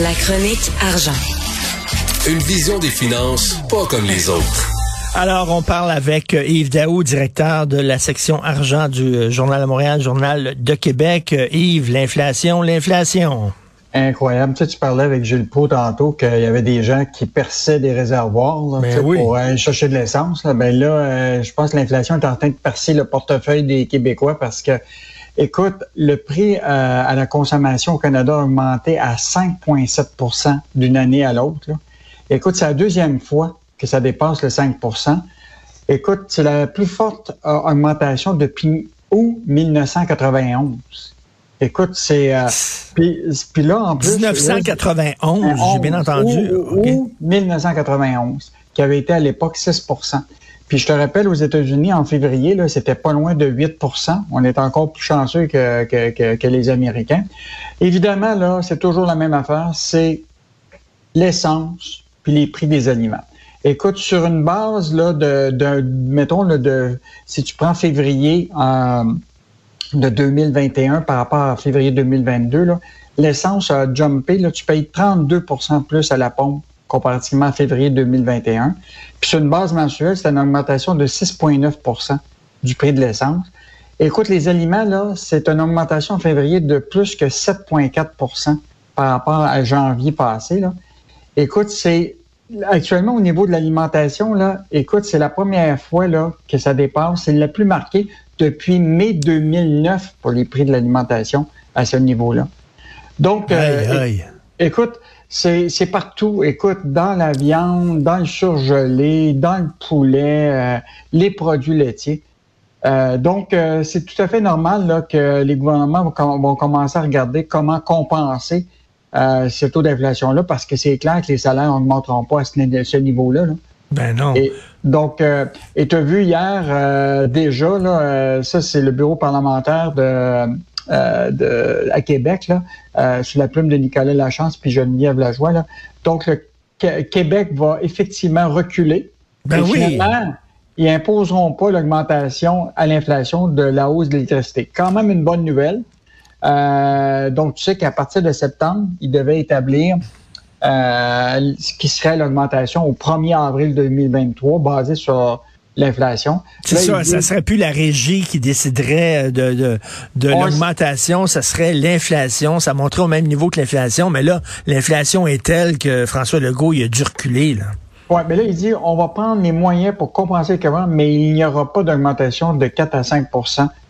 La chronique argent. Une vision des finances pas comme les autres. Alors, on parle avec euh, Yves Daou, directeur de la section argent du euh, Journal de Montréal, Journal de Québec. Euh, Yves, l'inflation, l'inflation. Incroyable. Tu, sais, tu parlais avec Gilles Pau tantôt qu'il y avait des gens qui perçaient des réservoirs là, Ben tu sais, oui. pour aller chercher de l'essence. Là. Ben là, euh, je pense que l'inflation est en train de percer le portefeuille des Québécois parce que, écoute, le prix euh, à la consommation au Canada a augmenté à 5,7% d'une année à l'autre. Écoute, c'est la deuxième fois que ça dépasse le 5% Écoute, c'est la plus forte euh, augmentation depuis août 1991. Écoute, c'est... euh, puis, puis là, en plus... 1991, j'ai bien entendu. ou 1991, qui avait été à l'époque 6 Puis je te rappelle, aux États-Unis, en février, c'était pas loin de 8% On est encore plus chanceux que, que, que, les Américains. Évidemment, là, c'est toujours la même affaire, c'est l'essence puis les prix des aliments. Écoute, sur une base là, de, mettons, de, si tu prends février euh, de 2021 par rapport à février 2022, là, l'essence a jumpé. Là, tu payes 32% plus à la pompe comparativement à février 2021. Puis sur une base mensuelle, c'est une augmentation de 6,9% du prix de l'essence. Écoute, les aliments, là, c'est une augmentation en février de plus que 7,4% par rapport à janvier passé. Là. Écoute, c'est actuellement au niveau de l'alimentation, là, écoute, c'est la première fois là, que ça dépasse. C'est le plus marqué depuis mai 2009 pour les prix de l'alimentation à ce niveau-là. Donc, euh, Aïe, aïe. Écoute, c'est c'est partout. Écoute, dans la viande, dans le surgelé, dans le poulet, euh, les produits laitiers. Euh, donc, euh, c'est tout à fait normal là, que les gouvernements vont, com- vont commencer à regarder comment compenser euh, ce taux d'inflation-là, parce que c'est clair que les salaires n'augmenteront pas à ce niveau-là. là. Ben non. Et donc, euh, et tu as vu hier euh, déjà, là, euh, ça c'est le bureau parlementaire de, euh, de à Québec, là, euh, sous la plume de Nicolas Lachance puis Geneviève Lajoie. Là. Donc, le Qu- Québec va effectivement reculer. Ben Et oui. finalement, ils imposeront pas l'augmentation à l'inflation de la hausse de l'électricité. Quand même une bonne nouvelle. Euh, donc, tu sais qu'à partir de septembre, ils devaient établir ce qui serait l'augmentation au 1er avril 2023, basé sur l'inflation. C'est ça, ils ça serait plus la régie qui déciderait de, de, de On- l'augmentation, ça serait l'inflation. Ça monterait au même niveau que l'inflation, mais là, l'inflation est telle que François Legault, il a dû reculer. Là. Ouais, mais là, il dit on va prendre les moyens pour compenser le Québec, mais il n'y aura pas d'augmentation de 4 à 5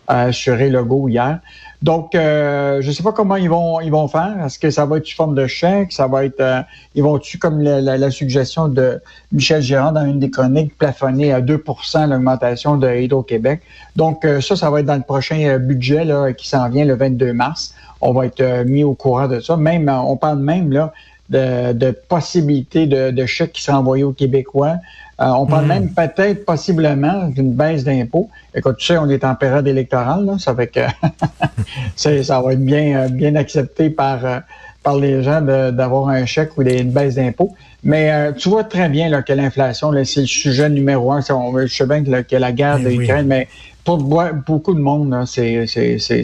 a assuré Legault hier. Donc, euh, je ne sais pas comment ils vont ils vont faire. Est-ce que ça va être sous forme de chèque? Ça va être euh, ils vont-tu, comme la, la- la suggestion de Michel Gérard dans une des chroniques, plafonner à 2% l'augmentation de Hydro-Québec? Donc, euh, ça, ça va être dans le prochain euh, budget là, qui s'en vient le 22 mars. On va être euh, mis au courant de ça. Même, euh, on parle même là de, de possibilités de, de chèques qui seraient envoyés aux Québécois. Euh, on parle Mhm. même peut-être possiblement d'une baisse d'impôts. Écoute, tu sais, on est en période électorale, là, ça fait que ça va être bien, euh, bien accepté par, euh, par les gens d'avoir un chèque ou des, une baisse d'impôts. Mais euh, tu vois très bien là, que l'inflation, là, c'est le sujet numéro un. On- je sais bien que, la- que la guerre Ben de oui. l'Ukraine, mais pour beaucoup de monde, c'est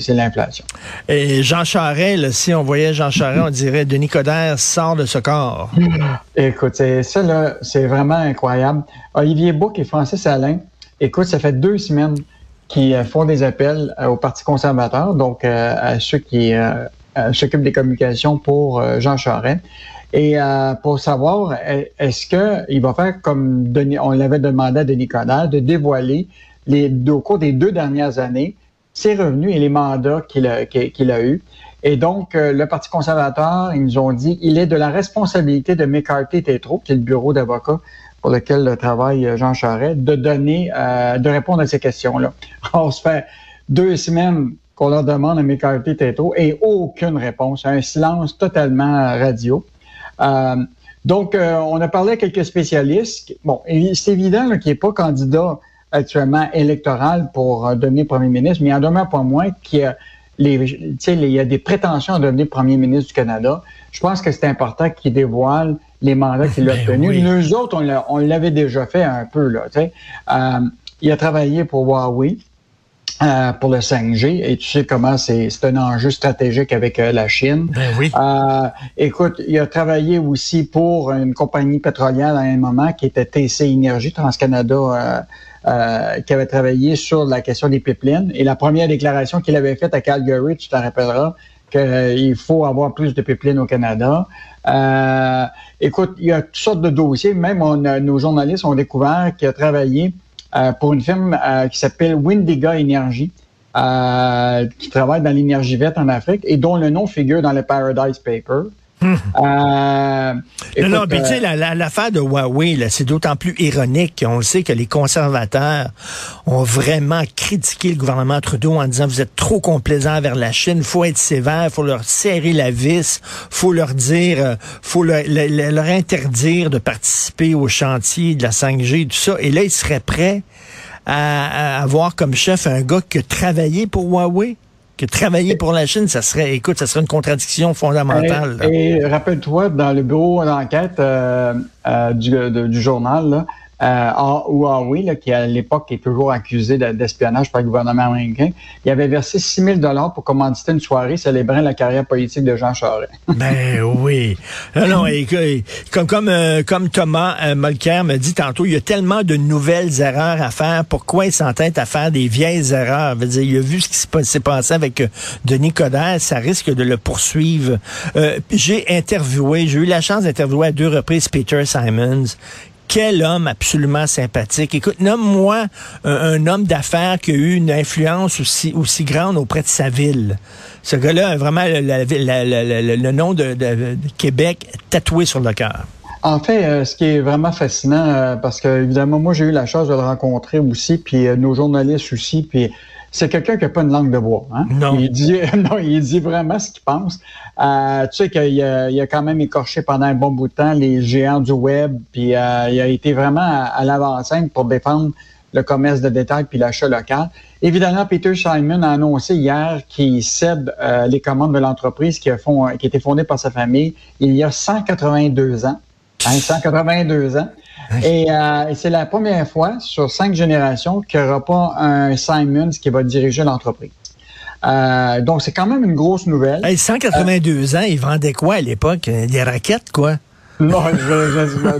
l'inflation. Et Jean Charest, là, si on voyait Jean Charest, on dirait Denis Coderre sort de ce corps. Écoute, ça, là, c'est vraiment incroyable. Olivier Bouc et Francis Alain, écoute, ça fait deux semaines qu'ils euh, font des appels euh, au Parti conservateur, donc euh, à ceux qui euh, s'occupent des communications pour euh, Jean Charest. Et pour savoir, est- est-ce qu'il va faire comme Denis- on l'avait demandé à Denis Coderre, de dévoiler au cours des deux dernières années ses revenus et les mandats qu'il a, eus. Et donc, euh, le Parti conservateur, ils nous ont dit, il est de la responsabilité de McCarthy Tétro, qui est le bureau d'avocats pour lequel travaille euh, Jean Charest, de donner, euh, de répondre à ces questions-là. On se fait deux semaines qu'on leur demande à McCarthy Tétro et aucune réponse, un silence totalement radio. Donc, on a parlé à quelques spécialistes. Bon, c'est évident qu'il n'est pas candidat actuellement électoral pour euh, devenir premier ministre, mais il en demeure pas moins qu'il y a, les, il y a des prétentions à devenir premier ministre du Canada. Je pense que c'est important qu'il dévoile les mandats qu'il a Ben obtenus. oui. Nous autres, on l'a- on l'avait déjà fait un peu. Là. Euh, il a travaillé pour Huawei. Euh, pour le 5G. Et tu sais comment c'est un enjeu stratégique avec euh, la Chine. Ben oui. Euh, écoute, il a travaillé aussi pour une compagnie pétrolière à un moment qui était TC Énergie, TransCanada, qui avait travaillé sur la question des pipelines. Et la première déclaration qu'il avait faite à Calgary, tu te rappelleras, qu'il faut avoir plus de pipelines au Canada. écoute, il y a toutes sortes de dossiers. Même nos journalistes ont découvert qu'il a travaillé euh, pour une firme euh, qui s'appelle Windiga Energy, euh, qui travaille dans l'énergie verte en Afrique et dont le nom figure dans le Paradise Paper. Euh, non, non, puis tu sais, l'affaire de Huawei, c'est d'autant plus ironique. Qu'on le sait que les conservateurs ont vraiment critiqué le gouvernement Trudeau en disant vous êtes trop complaisant vers la Chine, faut être sévère, faut leur serrer la vis, faut leur dire, euh, faut leur, interdire de participer au chantier de la 5G, tout ça. Et là, ils seraient prêts à, à avoir comme chef un gars qui a travaillé pour Huawei que travailler pour la Chine, ça serait, écoute, ça serait une contradiction fondamentale. Et, rappelle-toi, dans le bureau d'enquête euh, euh, du, du, journal, là, euh, Huawei, là, qui à l'époque est toujours accusé d'espionnage par le gouvernement américain, il avait versé 6 000 dollars pour commanditer une soirée célébrant la carrière politique de Jean Charest. ben oui. Non, comme comme euh, comme Thomas euh, Molker me dit tantôt, il y a tellement de nouvelles erreurs à faire. Pourquoi il s'entête à faire des vieilles erreurs? Veut dire, il a vu ce qui s'est passé avec euh, Denis Coderre, ça risque de le poursuivre. j'ai interviewé, j'ai eu la chance d'interviewer à deux reprises Peter Simons quel homme absolument sympathique. Écoute, nomme-moi un, homme d'affaires qui a eu une influence aussi, aussi grande auprès de sa ville. Ce gars-là a vraiment le, nom de, Québec tatoué sur le cœur. En fait, euh, ce qui est vraiment fascinant, euh, parce que évidemment, moi j'ai eu la chance de le rencontrer aussi, puis euh, nos journalistes aussi, puis c'est quelqu'un qui n'a pas une langue de bois. Hein? Non. Il dit, non, il dit vraiment ce qu'il pense. Euh, tu sais qu'il a, il a quand même écorché pendant un bon bout de temps les géants du web, puis euh, il a été vraiment à, l'avant-scène pour défendre le commerce de détail puis l'achat local. Évidemment, Peter Simon a annoncé hier qu'il cède euh, les commandes de l'entreprise qui a, fond, qui a été fondée par sa famille il y a 182 ans. Hein, 182 ans. Euh, et, c'est la première fois sur cinq générations qu'il n'y aura pas un Simons qui va diriger l'entreprise. Euh, donc, c'est quand même une grosse nouvelle. 182 ans, il vendait quoi à l'époque? Des raquettes, quoi? Non, je, je,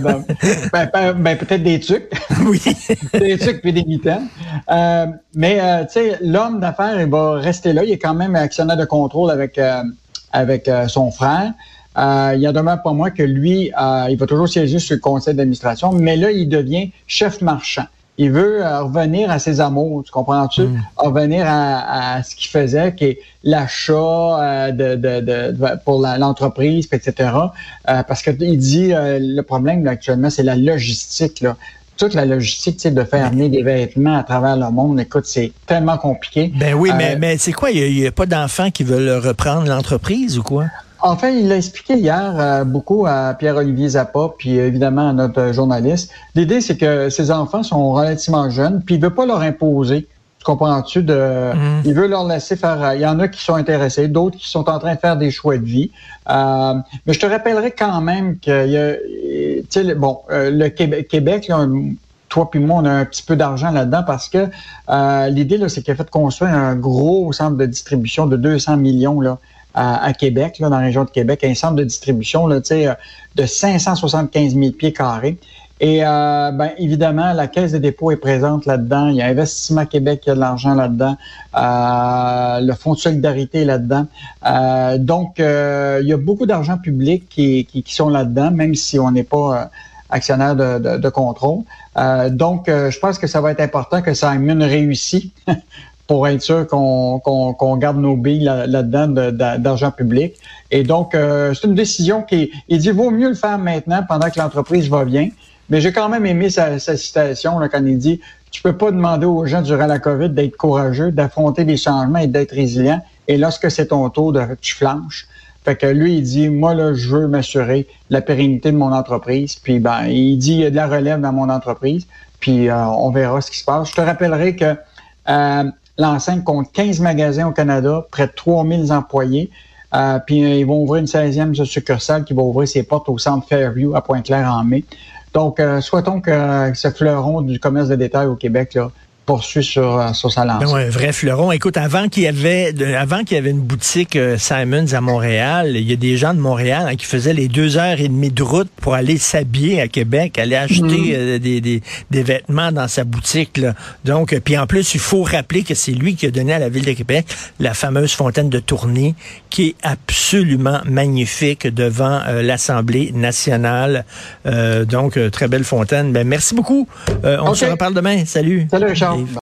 ben, ben, ben, peut-être des trucs. Oui. des trucs puis des mitaines. Euh, mais, tu sais, l'homme d'affaires, il va rester là. Il est quand même actionnaire de contrôle avec, avec son frère. Euh, il y a demeure pas moi que lui, euh, il va toujours siéger sur le conseil d'administration, mais là, il devient chef marchand. Il veut euh, revenir à ses amours, tu comprends-tu? Mm. Revenir à, ce qu'il faisait, qui est l'achat de, de, de, pour l'entreprise, etc. parce qu'il dit, le problème actuellement, c'est la logistique. Là toute la logistique, tu sais, de faire amener des vêtements à travers le monde, écoute, c'est tellement compliqué. Ben oui, mais, mais c'est quoi? Il n'y a, pas d'enfants qui veulent reprendre l'entreprise ou quoi? Enfin, il l'a expliqué hier euh, beaucoup à Pierre-Olivier Zappa, puis évidemment à notre journaliste. L'idée, c'est que ces enfants sont relativement jeunes, puis il veut pas leur imposer. Tu comprends-tu? De, mm-hmm. Il veut leur laisser faire. Euh, il y en a qui sont intéressés, d'autres qui sont en train de faire des choix de vie. Euh, mais je te rappellerai quand même que y a, bon, le Québec, Québec là, toi puis moi, on a un petit peu d'argent là-dedans parce que l'idée, là, c'est qu'il a fait construire un gros centre de distribution de 200 millions là, à, Québec, là, dans la région de Québec, un centre de distribution là, euh, de 575 000 pieds carrés. Et euh, ben, évidemment, la Caisse de dépôt est présente là-dedans. Il y a Investissement Québec qui a de l'argent là-dedans. Euh, le Fonds de solidarité est là-dedans. donc, il y a beaucoup d'argent public qui, qui, sont là-dedans, même si on n'est pas actionnaire de, de, contrôle. donc, je pense que ça va être important que ça ait une réussite pour être sûr qu'on garde nos billes là-dedans d'argent public. Et donc, euh, c'est une décision qui, il dit, vaut mieux le faire maintenant pendant que l'entreprise va bien. Mais j'ai quand même aimé sa, citation là, quand il dit, tu peux pas demander aux gens durant la COVID d'être courageux, d'affronter les changements et d'être résilient. Et lorsque c'est ton tour, de, tu flanches. Fait que lui, il dit, moi, là, je veux m'assurer la pérennité de mon entreprise. Puis, ben, il dit, il y a de la relève dans mon entreprise. Puis, euh, on verra ce qui se passe. Je te rappellerai que euh, L'enceinte compte 15 magasins au Canada, près de 3000 employés. Euh, puis euh, ils vont ouvrir une 16e succursale qui va ouvrir ses portes au centre Fairview à Pointe-Claire en mai. Donc, euh, souhaitons que ce fleuron du commerce de détail au Québec là, poursuit sur, sur sa lancée. Ben un vrai fleuron. Écoute, avant qu'il y avait, avant qu'il y avait une boutique Simons à Montréal, il y a des gens de Montréal hein, qui faisaient les deux heures et demie de route pour aller s'habiller à Québec, aller acheter mhm. des, des, des, vêtements dans sa boutique. Là. Donc, puis en plus, il faut rappeler que c'est lui qui a donné à la ville de Québec la fameuse fontaine de Tournai, qui est absolument magnifique devant l'Assemblée nationale. donc, très belle fontaine. Ben, merci beaucoup. on se reparle demain. Salut. Salut, live.